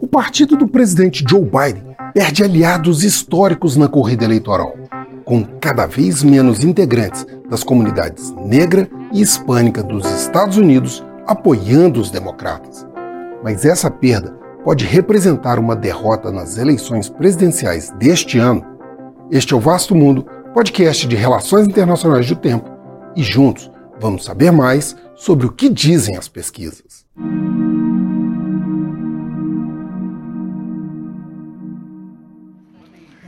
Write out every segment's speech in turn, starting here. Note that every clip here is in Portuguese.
O partido do presidente Joe Biden perde aliados históricos na corrida eleitoral, com cada vez menos integrantes das comunidades negra e hispânica dos Estados Unidos apoiando os democratas. Mas essa perda pode representar uma derrota nas eleições presidenciais deste ano? Este é o Vasto Mundo, podcast de Relações Internacionais do Tempo, e juntos vamos saber mais sobre o que dizem as pesquisas.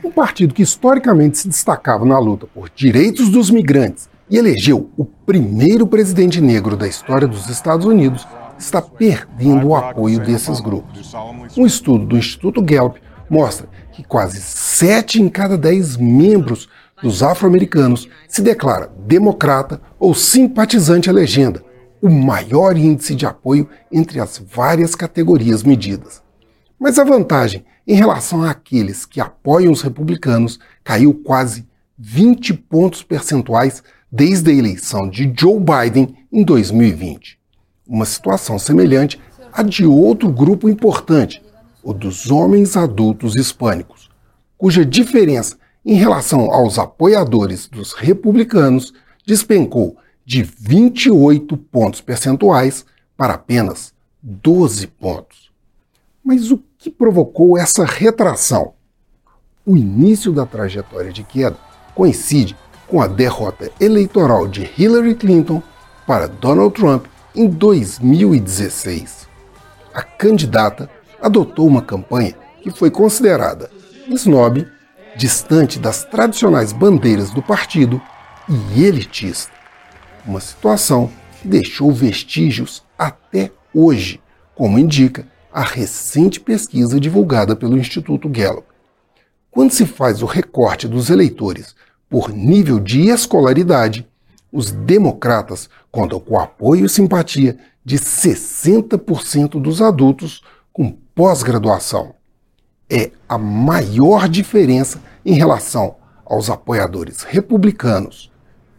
Um partido que historicamente se destacava na luta por direitos dos migrantes e elegeu o primeiro presidente negro da história dos Estados Unidos está perdendo o apoio desses grupos. Um estudo do Instituto Gallup mostra que quase 7 em cada 10 membros dos afro-americanos se declara democrata ou simpatizante à legenda, o maior índice de apoio entre as várias categorias medidas. Mas a vantagem em relação àqueles que apoiam os republicanos caiu quase 20 pontos percentuais desde a eleição de Joe Biden em 2020. Uma situação semelhante à de outro grupo importante, o dos homens adultos hispânicos, cuja diferença em relação aos apoiadores dos republicanos despencou de 28 pontos percentuais para apenas 12 pontos. Mas o que provocou essa retração? O início da trajetória de queda coincide com a derrota eleitoral de Hillary Clinton para Donald Trump em 2016. A candidata adotou uma campanha que foi considerada snob, distante das tradicionais bandeiras do partido e elitista uma situação que deixou vestígios até hoje, como indica a recente pesquisa divulgada pelo Instituto Gallup. Quando se faz o recorte dos eleitores por nível de escolaridade, os democratas contam com apoio e simpatia de 60% dos adultos com pós-graduação. É a maior diferença em relação aos apoiadores republicanos,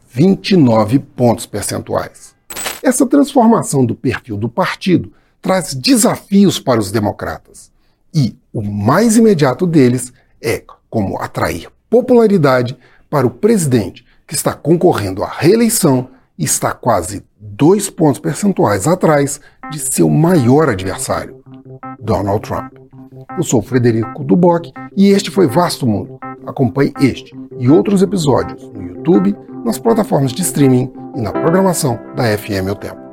29 pontos percentuais. Essa transformação do perfil do partido traz desafios para os democratas. E o mais imediato deles é como atrair popularidade para o presidente que está concorrendo à reeleição e está quase dois pontos percentuais atrás de seu maior adversário, Donald Trump. Eu sou Frederico Duboc e este foi Vasto Mundo. Acompanhe este e outros episódios no YouTube nas plataformas de streaming e na programação da FM O Tempo.